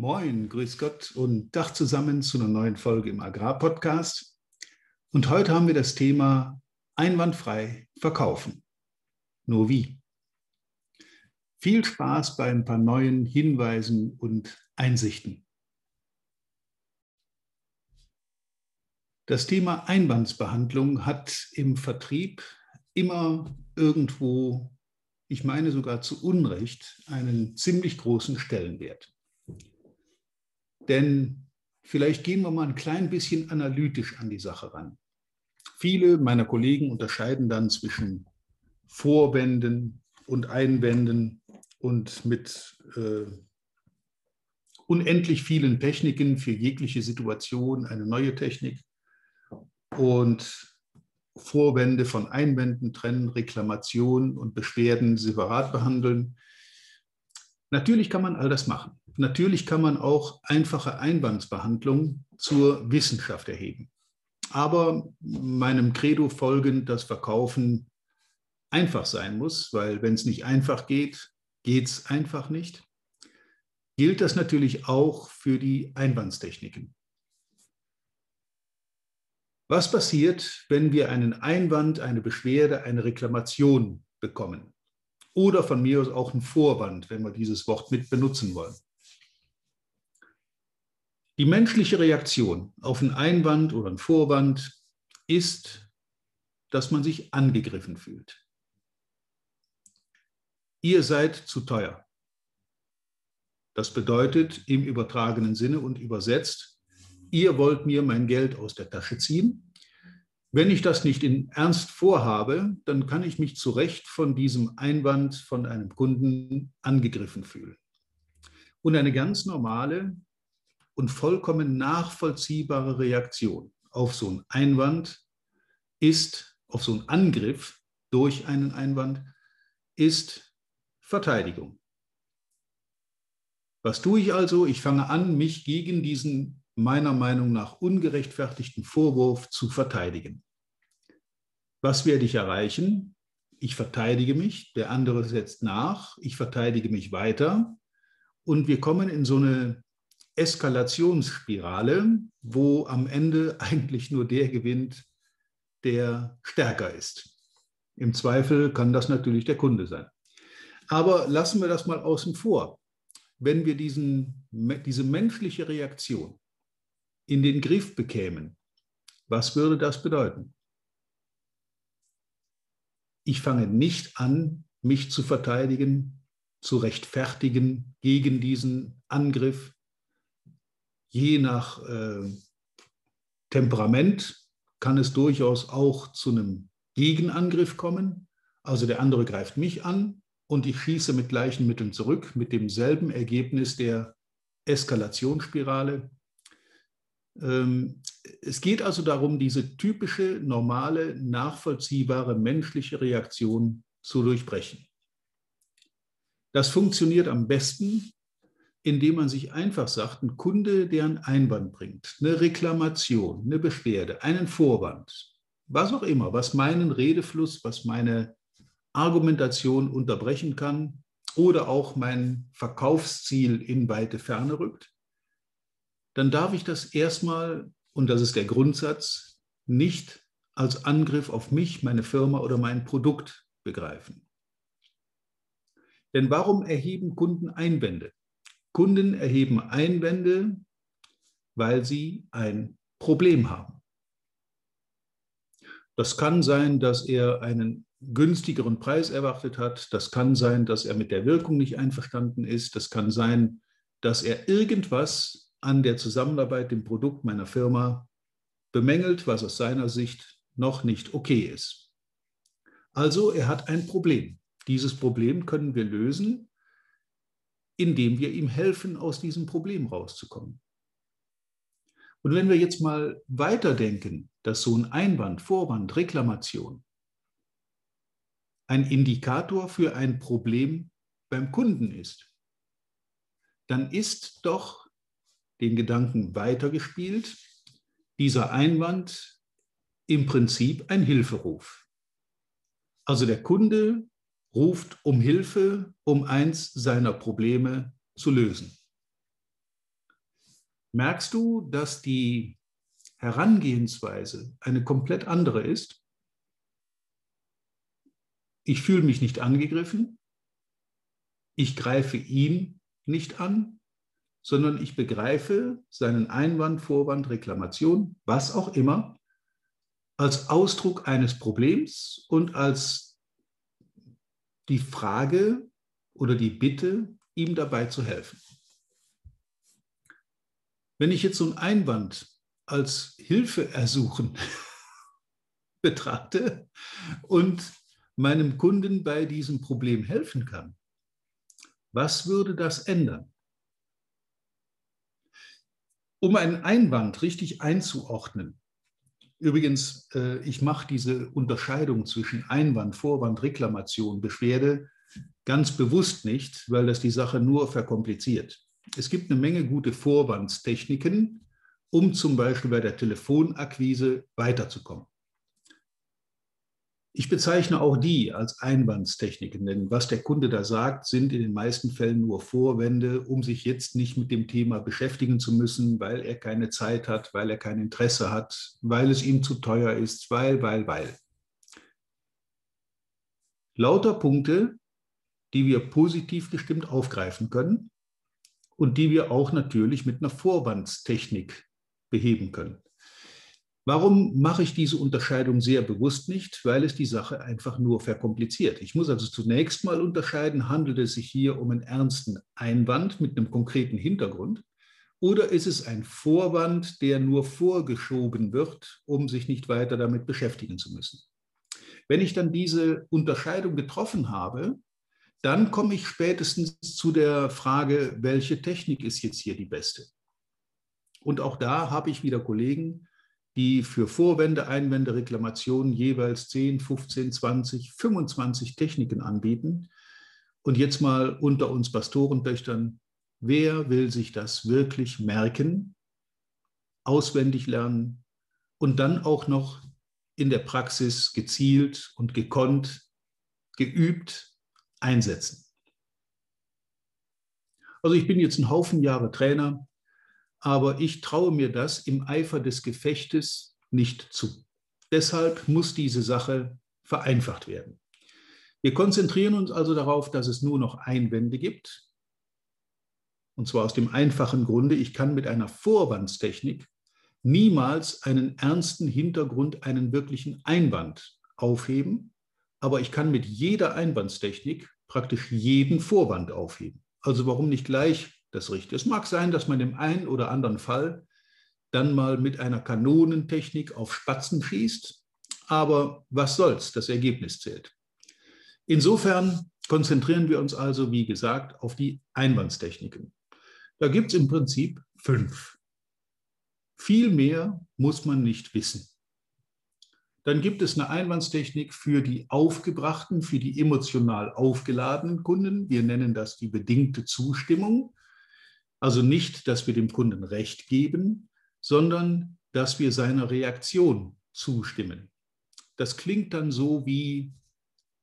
Moin, grüß Gott und Dach zusammen zu einer neuen Folge im Agrarpodcast. Und heute haben wir das Thema einwandfrei verkaufen. Nur wie? Viel Spaß bei ein paar neuen Hinweisen und Einsichten. Das Thema Einwandsbehandlung hat im Vertrieb immer irgendwo, ich meine sogar zu Unrecht, einen ziemlich großen Stellenwert. Denn vielleicht gehen wir mal ein klein bisschen analytisch an die Sache ran. Viele meiner Kollegen unterscheiden dann zwischen Vorwänden und Einwänden und mit äh, unendlich vielen Techniken für jegliche Situation eine neue Technik und Vorwände von Einwänden trennen, Reklamationen und Beschwerden separat behandeln. Natürlich kann man all das machen. Natürlich kann man auch einfache Einwandsbehandlung zur Wissenschaft erheben. Aber meinem Credo folgend, dass Verkaufen einfach sein muss, weil wenn es nicht einfach geht, geht es einfach nicht, gilt das natürlich auch für die Einwandstechniken. Was passiert, wenn wir einen Einwand, eine Beschwerde, eine Reklamation bekommen? Oder von mir aus auch einen Vorwand, wenn wir dieses Wort mit benutzen wollen. Die menschliche Reaktion auf einen Einwand oder einen Vorwand ist, dass man sich angegriffen fühlt. Ihr seid zu teuer. Das bedeutet im übertragenen Sinne und übersetzt, ihr wollt mir mein Geld aus der Tasche ziehen. Wenn ich das nicht in Ernst vorhabe, dann kann ich mich zu Recht von diesem Einwand von einem Kunden angegriffen fühlen. Und eine ganz normale und vollkommen nachvollziehbare Reaktion auf so einen Einwand ist, auf so einen Angriff durch einen Einwand, ist Verteidigung. Was tue ich also? Ich fange an, mich gegen diesen meiner Meinung nach ungerechtfertigten Vorwurf zu verteidigen. Was werde ich erreichen? Ich verteidige mich, der andere setzt nach, ich verteidige mich weiter und wir kommen in so eine Eskalationsspirale, wo am Ende eigentlich nur der gewinnt, der stärker ist. Im Zweifel kann das natürlich der Kunde sein. Aber lassen wir das mal außen vor. Wenn wir diesen, diese menschliche Reaktion in den Griff bekämen, was würde das bedeuten? Ich fange nicht an, mich zu verteidigen, zu rechtfertigen gegen diesen Angriff, je nach äh, Temperament kann es durchaus auch zu einem Gegenangriff kommen. Also der andere greift mich an und ich schieße mit gleichen Mitteln zurück, mit demselben Ergebnis der Eskalationsspirale. Ähm, es geht also darum, diese typische, normale, nachvollziehbare menschliche Reaktion zu durchbrechen. Das funktioniert am besten, indem man sich einfach sagt, ein Kunde, der einen Einwand bringt, eine Reklamation, eine Beschwerde, einen Vorwand, was auch immer, was meinen Redefluss, was meine Argumentation unterbrechen kann oder auch mein Verkaufsziel in weite Ferne rückt, dann darf ich das erstmal, und das ist der Grundsatz, nicht als Angriff auf mich, meine Firma oder mein Produkt begreifen. Denn warum erheben Kunden Einwände? Kunden erheben Einwände, weil sie ein Problem haben. Das kann sein, dass er einen günstigeren Preis erwartet hat. Das kann sein, dass er mit der Wirkung nicht einverstanden ist. Das kann sein, dass er irgendwas an der Zusammenarbeit, dem Produkt meiner Firma bemängelt, was aus seiner Sicht noch nicht okay ist. Also er hat ein Problem. Dieses Problem können wir lösen, indem wir ihm helfen, aus diesem Problem rauszukommen. Und wenn wir jetzt mal weiterdenken, dass so ein Einwand, Vorwand, Reklamation ein Indikator für ein Problem beim Kunden ist, dann ist doch den Gedanken weitergespielt, dieser Einwand im Prinzip ein Hilferuf. Also der Kunde ruft um Hilfe, um eins seiner Probleme zu lösen. merkst du, dass die Herangehensweise eine komplett andere ist? Ich fühle mich nicht angegriffen, ich greife ihn nicht an, sondern ich begreife seinen Einwand, Vorwand, Reklamation, was auch immer, als Ausdruck eines Problems und als die Frage oder die Bitte, ihm dabei zu helfen. Wenn ich jetzt so einen Einwand als Hilfe ersuchen betrachte und meinem Kunden bei diesem Problem helfen kann, was würde das ändern? Um einen Einwand richtig einzuordnen, übrigens, äh, ich mache diese Unterscheidung zwischen Einwand, Vorwand, Reklamation, Beschwerde ganz bewusst nicht, weil das die Sache nur verkompliziert. Es gibt eine Menge gute Vorwandstechniken, um zum Beispiel bei der Telefonakquise weiterzukommen. Ich bezeichne auch die als Einwandstechniken, denn was der Kunde da sagt, sind in den meisten Fällen nur Vorwände, um sich jetzt nicht mit dem Thema beschäftigen zu müssen, weil er keine Zeit hat, weil er kein Interesse hat, weil es ihm zu teuer ist, weil, weil, weil. Lauter Punkte, die wir positiv gestimmt aufgreifen können und die wir auch natürlich mit einer Vorwandstechnik beheben können. Warum mache ich diese Unterscheidung sehr bewusst nicht? Weil es die Sache einfach nur verkompliziert. Ich muss also zunächst mal unterscheiden, handelt es sich hier um einen ernsten Einwand mit einem konkreten Hintergrund oder ist es ein Vorwand, der nur vorgeschoben wird, um sich nicht weiter damit beschäftigen zu müssen? Wenn ich dann diese Unterscheidung getroffen habe, dann komme ich spätestens zu der Frage, welche Technik ist jetzt hier die beste? Und auch da habe ich wieder Kollegen, die für Vorwände, Einwände, Reklamationen jeweils 10, 15, 20, 25 Techniken anbieten. Und jetzt mal unter uns Pastorentöchtern, wer will sich das wirklich merken, auswendig lernen und dann auch noch in der Praxis gezielt und gekonnt, geübt einsetzen? Also ich bin jetzt einen Haufen Jahre Trainer aber ich traue mir das im Eifer des Gefechtes nicht zu. Deshalb muss diese Sache vereinfacht werden. Wir konzentrieren uns also darauf, dass es nur noch Einwände gibt. Und zwar aus dem einfachen Grunde, ich kann mit einer Vorwandstechnik niemals einen ernsten Hintergrund, einen wirklichen Einwand aufheben, aber ich kann mit jeder Einwandstechnik praktisch jeden Vorwand aufheben. Also warum nicht gleich das Richtige. Es mag sein, dass man im einen oder anderen Fall dann mal mit einer Kanonentechnik auf Spatzen schießt, aber was soll's, das Ergebnis zählt. Insofern konzentrieren wir uns also, wie gesagt, auf die Einwandstechniken. Da gibt es im Prinzip fünf. Viel mehr muss man nicht wissen. Dann gibt es eine Einwandstechnik für die aufgebrachten, für die emotional aufgeladenen Kunden. Wir nennen das die bedingte Zustimmung. Also nicht, dass wir dem Kunden Recht geben, sondern dass wir seiner Reaktion zustimmen. Das klingt dann so wie,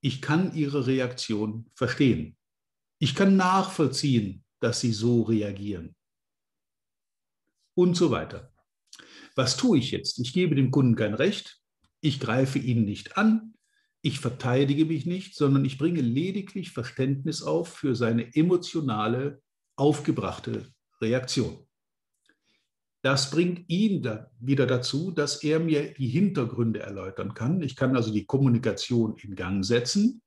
ich kann Ihre Reaktion verstehen. Ich kann nachvollziehen, dass Sie so reagieren. Und so weiter. Was tue ich jetzt? Ich gebe dem Kunden kein Recht, ich greife ihn nicht an, ich verteidige mich nicht, sondern ich bringe lediglich Verständnis auf für seine emotionale aufgebrachte Reaktion. Das bringt ihn da wieder dazu, dass er mir die Hintergründe erläutern kann. Ich kann also die Kommunikation in Gang setzen.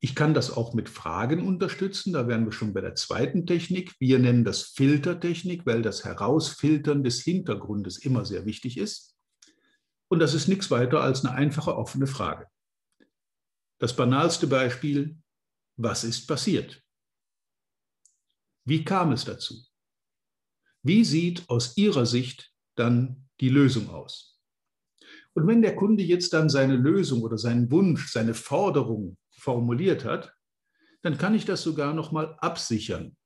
Ich kann das auch mit Fragen unterstützen. Da wären wir schon bei der zweiten Technik. Wir nennen das Filtertechnik, weil das Herausfiltern des Hintergrundes immer sehr wichtig ist. Und das ist nichts weiter als eine einfache offene Frage. Das banalste Beispiel, was ist passiert? Wie kam es dazu? Wie sieht aus Ihrer Sicht dann die Lösung aus? Und wenn der Kunde jetzt dann seine Lösung oder seinen Wunsch, seine Forderung formuliert hat, dann kann ich das sogar noch mal absichern,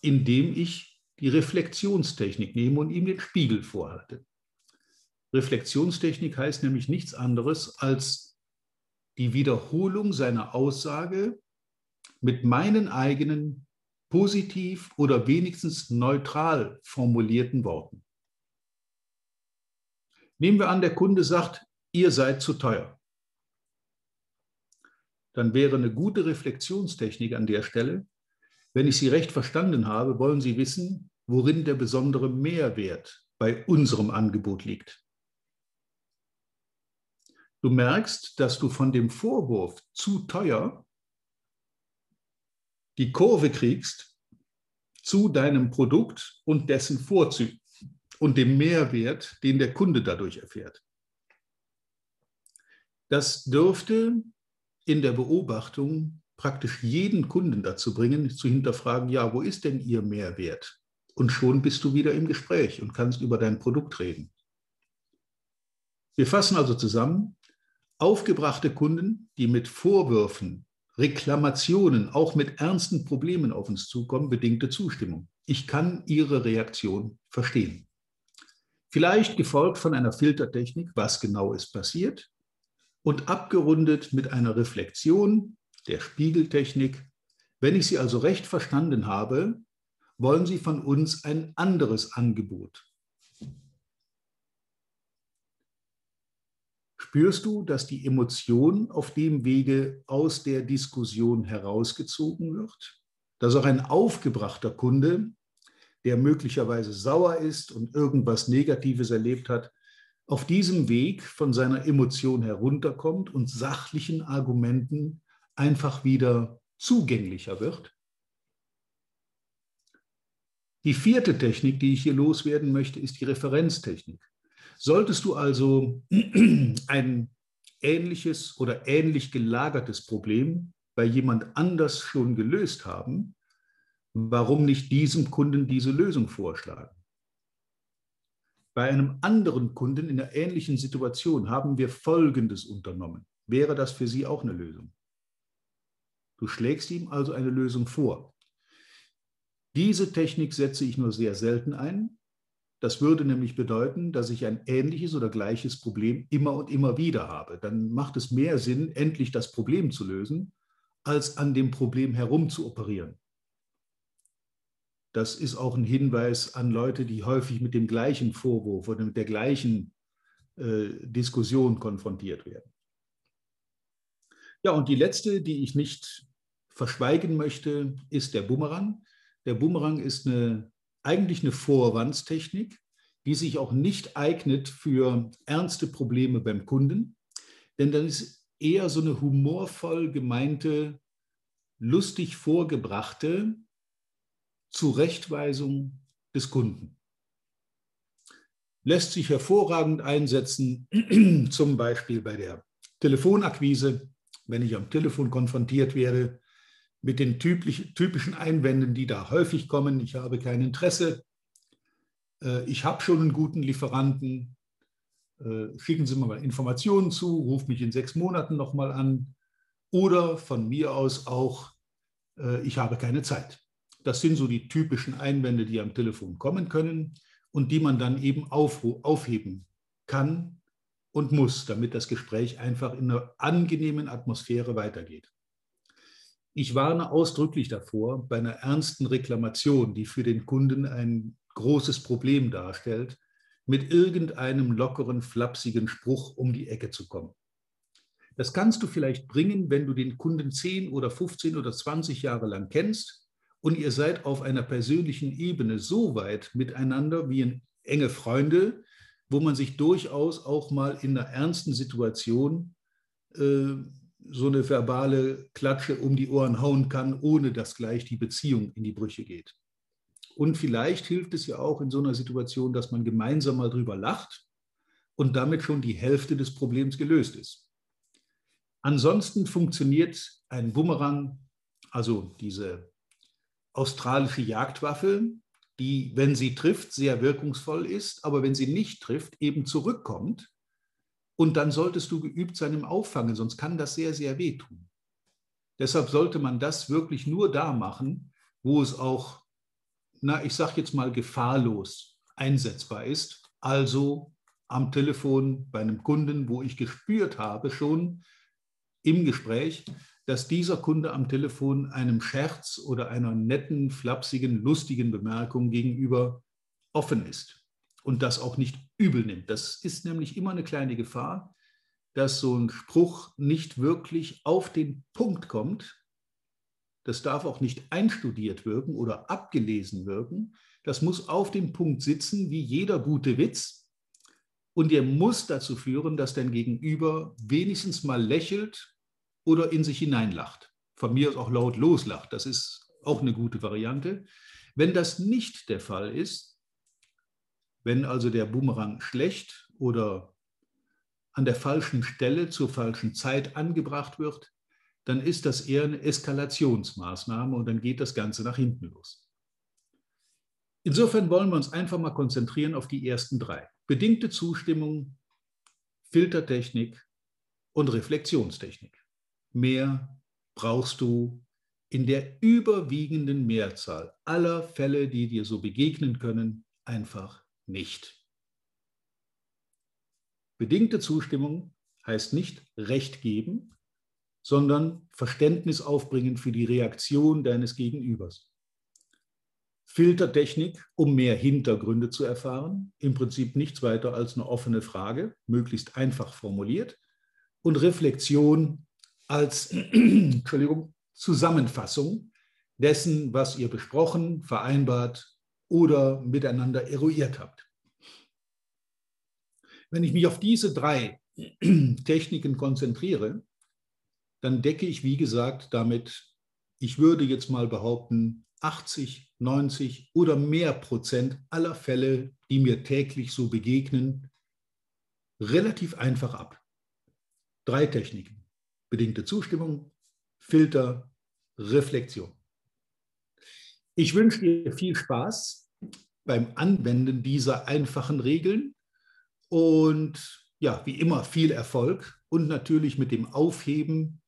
indem ich die Reflexionstechnik nehme und ihm den Spiegel vorhalte. Reflexionstechnik heißt nämlich nichts anderes als die Wiederholung seiner Aussage mit meinen eigenen positiv oder wenigstens neutral formulierten Worten. Nehmen wir an, der Kunde sagt, ihr seid zu teuer. Dann wäre eine gute Reflexionstechnik an der Stelle, wenn ich Sie recht verstanden habe, wollen Sie wissen, worin der besondere Mehrwert bei unserem Angebot liegt. Du merkst, dass du von dem Vorwurf zu teuer die Kurve kriegst zu deinem Produkt und dessen Vorzügen und dem Mehrwert, den der Kunde dadurch erfährt. Das dürfte in der Beobachtung praktisch jeden Kunden dazu bringen, zu hinterfragen, ja, wo ist denn Ihr Mehrwert? Und schon bist du wieder im Gespräch und kannst über dein Produkt reden. Wir fassen also zusammen, aufgebrachte Kunden, die mit Vorwürfen, Reklamationen, auch mit ernsten Problemen auf uns zukommen, bedingte Zustimmung. Ich kann ihre Reaktion verstehen. Vielleicht gefolgt von einer Filtertechnik, was genau ist passiert, und abgerundet mit einer Reflexion der Spiegeltechnik. Wenn ich Sie also recht verstanden habe, wollen Sie von uns ein anderes Angebot. Spürst du, dass die Emotion auf dem Wege aus der Diskussion herausgezogen wird? Dass auch ein aufgebrachter Kunde, der möglicherweise sauer ist und irgendwas Negatives erlebt hat, auf diesem Weg von seiner Emotion herunterkommt und sachlichen Argumenten einfach wieder zugänglicher wird? Die vierte Technik, die ich hier loswerden möchte, ist die Referenztechnik. Solltest du also ein ähnliches oder ähnlich gelagertes Problem bei jemand anders schon gelöst haben, warum nicht diesem Kunden diese Lösung vorschlagen? Bei einem anderen Kunden in einer ähnlichen Situation haben wir Folgendes unternommen. Wäre das für Sie auch eine Lösung? Du schlägst ihm also eine Lösung vor. Diese Technik setze ich nur sehr selten ein, das würde nämlich bedeuten, dass ich ein ähnliches oder gleiches Problem immer und immer wieder habe. Dann macht es mehr Sinn, endlich das Problem zu lösen, als an dem Problem herum zu operieren. Das ist auch ein Hinweis an Leute, die häufig mit dem gleichen Vorwurf oder mit der gleichen äh, Diskussion konfrontiert werden. Ja, und die letzte, die ich nicht verschweigen möchte, ist der Bumerang. Der Bumerang ist eine eigentlich eine Vorwandstechnik, die sich auch nicht eignet für ernste Probleme beim Kunden, denn dann ist eher so eine humorvoll gemeinte, lustig vorgebrachte Zurechtweisung des Kunden. Lässt sich hervorragend einsetzen, zum Beispiel bei der Telefonakquise, wenn ich am Telefon konfrontiert werde mit den typischen Einwänden, die da häufig kommen. Ich habe kein Interesse. Äh, ich habe schon einen guten Lieferanten. Äh, schicken Sie mir mal Informationen zu, ruf mich in sechs Monaten nochmal an. Oder von mir aus auch, äh, ich habe keine Zeit. Das sind so die typischen Einwände, die am Telefon kommen können und die man dann eben aufheben kann und muss, damit das Gespräch einfach in einer angenehmen Atmosphäre weitergeht. Ich warne ausdrücklich davor, bei einer ernsten Reklamation, die für den Kunden ein großes Problem darstellt, mit irgendeinem lockeren, flapsigen Spruch um die Ecke zu kommen. Das kannst du vielleicht bringen, wenn du den Kunden 10 oder 15 oder 20 Jahre lang kennst und ihr seid auf einer persönlichen Ebene so weit miteinander wie enge Freunde, wo man sich durchaus auch mal in einer ernsten Situation äh, so eine verbale Klatsche um die Ohren hauen kann, ohne dass gleich die Beziehung in die Brüche geht. Und vielleicht hilft es ja auch in so einer Situation, dass man gemeinsam mal drüber lacht und damit schon die Hälfte des Problems gelöst ist. Ansonsten funktioniert ein Bumerang, also diese australische Jagdwaffe, die, wenn sie trifft, sehr wirkungsvoll ist, aber wenn sie nicht trifft, eben zurückkommt und dann solltest du geübt sein im Auffangen, sonst kann das sehr, sehr wehtun. Deshalb sollte man das wirklich nur da machen, wo es auch, na, ich sage jetzt mal, gefahrlos einsetzbar ist. Also am Telefon bei einem Kunden, wo ich gespürt habe schon im Gespräch, dass dieser Kunde am Telefon einem Scherz oder einer netten, flapsigen, lustigen Bemerkung gegenüber offen ist und das auch nicht übel nimmt. Das ist nämlich immer eine kleine Gefahr, dass so ein Spruch nicht wirklich auf den Punkt kommt. Das darf auch nicht einstudiert wirken oder abgelesen wirken. Das muss auf dem Punkt sitzen, wie jeder gute Witz. Und er muss dazu führen, dass dein Gegenüber wenigstens mal lächelt oder in sich hineinlacht. Von mir aus auch laut loslacht. Das ist auch eine gute Variante. Wenn das nicht der Fall ist, wenn also der Boomerang schlecht oder an der falschen Stelle zur falschen Zeit angebracht wird, dann ist das eher eine Eskalationsmaßnahme und dann geht das Ganze nach hinten los. Insofern wollen wir uns einfach mal konzentrieren auf die ersten drei. Bedingte Zustimmung, Filtertechnik und Reflexionstechnik. Mehr brauchst du in der überwiegenden Mehrzahl aller Fälle, die dir so begegnen können, einfach nicht. Bedingte Zustimmung heißt nicht Recht geben, sondern Verständnis aufbringen für die Reaktion deines Gegenübers. Filtertechnik, um mehr Hintergründe zu erfahren, im Prinzip nichts weiter als eine offene Frage, möglichst einfach formuliert. Und Reflexion als Zusammenfassung dessen, was ihr besprochen, vereinbart oder miteinander eruiert habt. Wenn ich mich auf diese drei Techniken konzentriere, dann decke ich, wie gesagt, damit, ich würde jetzt mal behaupten, 80, 90 oder mehr Prozent aller Fälle, die mir täglich so begegnen, relativ einfach ab. Drei Techniken bedingte Zustimmung, Filter, Reflexion. Ich wünsche dir viel Spaß beim Anwenden dieser einfachen Regeln und ja, wie immer viel Erfolg und natürlich mit dem Aufheben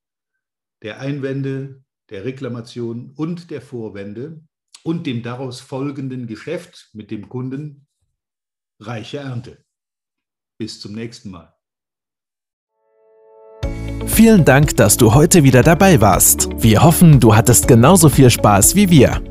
der Einwände, der Reklamation und der Vorwände und dem daraus folgenden Geschäft mit dem Kunden reiche Ernte. Bis zum nächsten Mal. Vielen Dank, dass du heute wieder dabei warst. Wir hoffen, du hattest genauso viel Spaß wie wir.